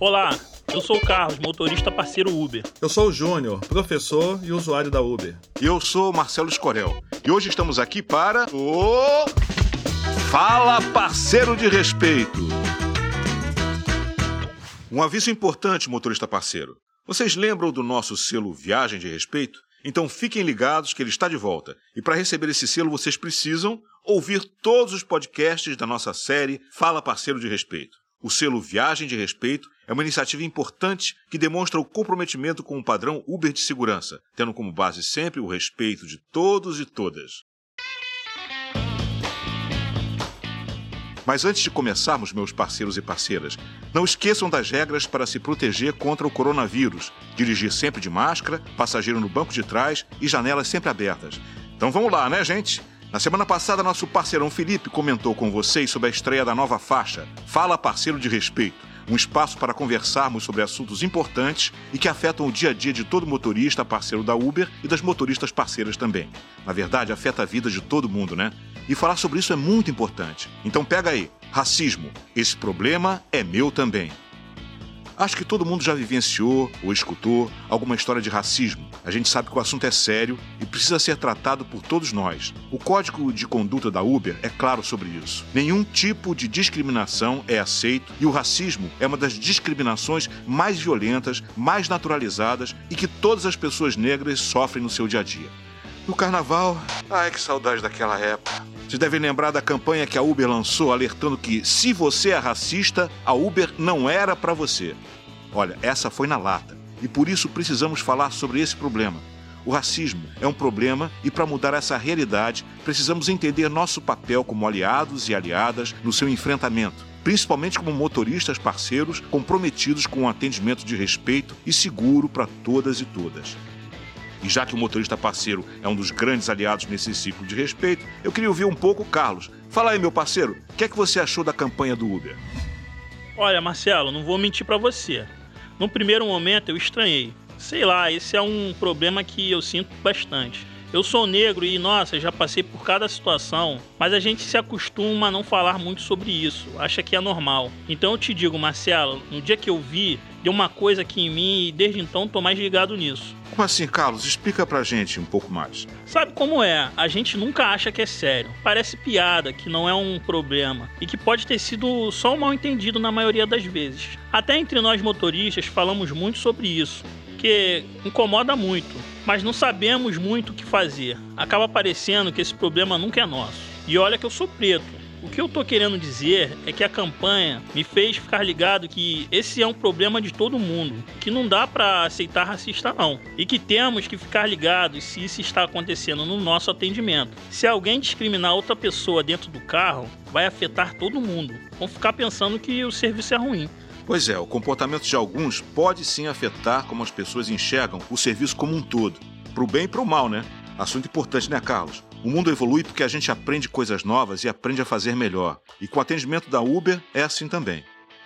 Olá, eu sou o Carlos, motorista parceiro Uber. Eu sou o Júnior, professor e usuário da Uber. E eu sou o Marcelo Escorel. E hoje estamos aqui para o Fala Parceiro de Respeito. Um aviso importante, motorista parceiro. Vocês lembram do nosso selo Viagem de Respeito? Então fiquem ligados que ele está de volta. E para receber esse selo, vocês precisam ouvir todos os podcasts da nossa série Fala Parceiro de Respeito. O selo Viagem de Respeito é uma iniciativa importante que demonstra o comprometimento com o padrão Uber de segurança, tendo como base sempre o respeito de todos e todas. Mas antes de começarmos, meus parceiros e parceiras, não esqueçam das regras para se proteger contra o coronavírus. Dirigir sempre de máscara, passageiro no banco de trás e janelas sempre abertas. Então vamos lá, né, gente? Na semana passada, nosso parceirão Felipe comentou com vocês sobre a estreia da nova faixa Fala Parceiro de Respeito, um espaço para conversarmos sobre assuntos importantes e que afetam o dia a dia de todo motorista parceiro da Uber e das motoristas parceiras também. Na verdade, afeta a vida de todo mundo, né? E falar sobre isso é muito importante. Então pega aí, racismo. Esse problema é meu também. Acho que todo mundo já vivenciou ou escutou alguma história de racismo. A gente sabe que o assunto é sério e precisa ser tratado por todos nós. O código de conduta da Uber é claro sobre isso. Nenhum tipo de discriminação é aceito e o racismo é uma das discriminações mais violentas, mais naturalizadas e que todas as pessoas negras sofrem no seu dia a dia. No carnaval, ai que saudade daquela época. Vocês devem lembrar da campanha que a Uber lançou alertando que se você é racista, a Uber não era para você. Olha, essa foi na lata. E por isso precisamos falar sobre esse problema. O racismo é um problema e para mudar essa realidade, precisamos entender nosso papel como aliados e aliadas no seu enfrentamento, principalmente como motoristas parceiros comprometidos com um atendimento de respeito e seguro para todas e todas. E já que o motorista parceiro é um dos grandes aliados nesse ciclo de respeito, eu queria ouvir um pouco o Carlos. Fala aí, meu parceiro, o que é que você achou da campanha do Uber? Olha, Marcelo, não vou mentir para você. No primeiro momento eu estranhei. Sei lá, esse é um problema que eu sinto bastante. Eu sou negro e, nossa, já passei por cada situação, mas a gente se acostuma a não falar muito sobre isso, acha que é normal. Então eu te digo, Marcelo, no dia que eu vi, deu uma coisa aqui em mim e desde então tô mais ligado nisso. Como assim, Carlos? Explica pra gente um pouco mais. Sabe como é? A gente nunca acha que é sério. Parece piada, que não é um problema e que pode ter sido só um mal entendido na maioria das vezes. Até entre nós motoristas falamos muito sobre isso que incomoda muito, mas não sabemos muito o que fazer. Acaba parecendo que esse problema nunca é nosso. E olha que eu sou preto. O que eu tô querendo dizer é que a campanha me fez ficar ligado que esse é um problema de todo mundo, que não dá para aceitar racista não, e que temos que ficar ligados se isso está acontecendo no nosso atendimento. Se alguém discriminar outra pessoa dentro do carro, vai afetar todo mundo. Vão ficar pensando que o serviço é ruim. Pois é, o comportamento de alguns pode sim afetar como as pessoas enxergam o serviço como um todo. Pro bem e pro mal, né? Assunto importante, né, Carlos? O mundo evolui porque a gente aprende coisas novas e aprende a fazer melhor. E com o atendimento da Uber é assim também.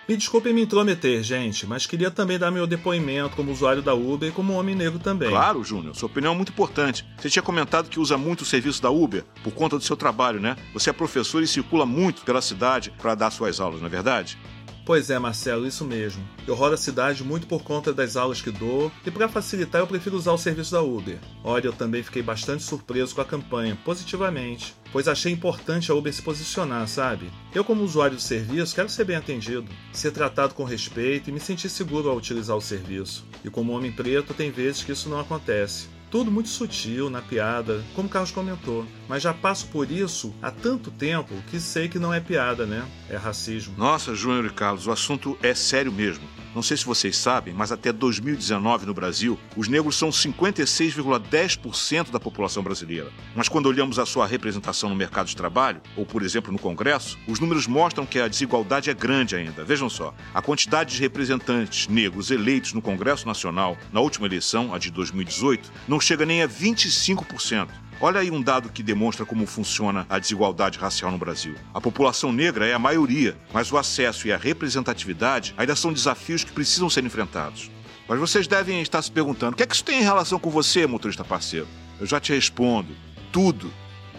Me desculpem me intrometer, gente, mas queria também dar meu depoimento como usuário da Uber e como homem negro também. Claro, Júnior, sua opinião é muito importante. Você tinha comentado que usa muito o serviço da Uber por conta do seu trabalho, né? Você é professor e circula muito pela cidade para dar suas aulas, não é verdade? Pois é, Marcelo, isso mesmo. Eu rodo a cidade muito por conta das aulas que dou e para facilitar eu prefiro usar o serviço da Uber. Olha, eu também fiquei bastante surpreso com a campanha, positivamente, pois achei importante a Uber se posicionar, sabe? Eu, como usuário do serviço, quero ser bem atendido, ser tratado com respeito e me sentir seguro ao utilizar o serviço. E como homem preto, tem vezes que isso não acontece. Tudo muito sutil, na piada, como o Carlos comentou. Mas já passo por isso há tanto tempo que sei que não é piada, né? É racismo. Nossa, Júnior e Carlos, o assunto é sério mesmo. Não sei se vocês sabem, mas até 2019 no Brasil, os negros são 56,10% da população brasileira. Mas quando olhamos a sua representação no mercado de trabalho, ou por exemplo no Congresso, os números mostram que a desigualdade é grande ainda. Vejam só, a quantidade de representantes negros eleitos no Congresso Nacional na última eleição, a de 2018, não chega nem a 25%. Olha aí um dado que demonstra como funciona a desigualdade racial no Brasil. A população negra é a maioria, mas o acesso e a representatividade ainda são desafios que precisam ser enfrentados. Mas vocês devem estar se perguntando: o que é que isso tem em relação com você, motorista parceiro? Eu já te respondo: tudo.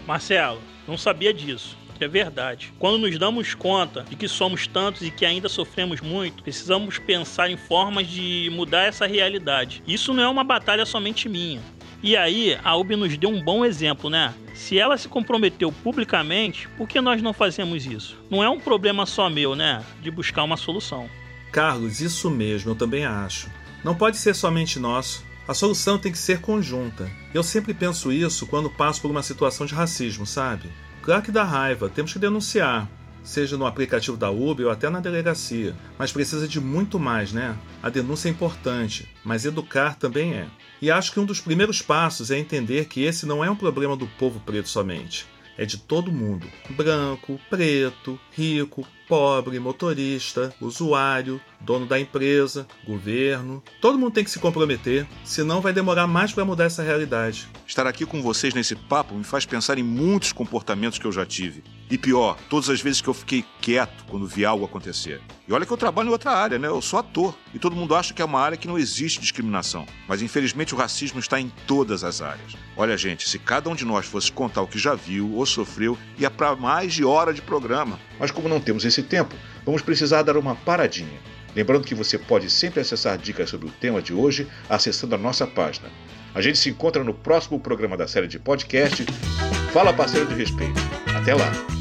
Marcelo, não sabia disso. é verdade. Quando nos damos conta de que somos tantos e que ainda sofremos muito, precisamos pensar em formas de mudar essa realidade. Isso não é uma batalha somente minha. E aí, a UB nos deu um bom exemplo, né? Se ela se comprometeu publicamente, por que nós não fazemos isso? Não é um problema só meu, né? De buscar uma solução. Carlos, isso mesmo, eu também acho. Não pode ser somente nosso. A solução tem que ser conjunta. Eu sempre penso isso quando passo por uma situação de racismo, sabe? Claro que dá raiva, temos que denunciar, seja no aplicativo da Uber ou até na delegacia. Mas precisa de muito mais, né? A denúncia é importante, mas educar também é. E acho que um dos primeiros passos é entender que esse não é um problema do povo preto somente. É de todo mundo: branco, preto, rico, pobre, motorista, usuário, dono da empresa, governo. Todo mundo tem que se comprometer, senão vai demorar mais para mudar essa realidade. Estar aqui com vocês nesse papo me faz pensar em muitos comportamentos que eu já tive. E pior, todas as vezes que eu fiquei quieto quando vi algo acontecer. E olha que eu trabalho em outra área, né? Eu sou ator. E todo mundo acha que é uma área que não existe discriminação. Mas infelizmente o racismo está em todas as áreas. Olha, gente, se cada um de nós fosse contar o que já viu ou sofreu, ia para mais de hora de programa. Mas como não temos esse tempo, vamos precisar dar uma paradinha. Lembrando que você pode sempre acessar dicas sobre o tema de hoje acessando a nossa página. A gente se encontra no próximo programa da série de podcast Fala Parceiro de Respeito. Até lá!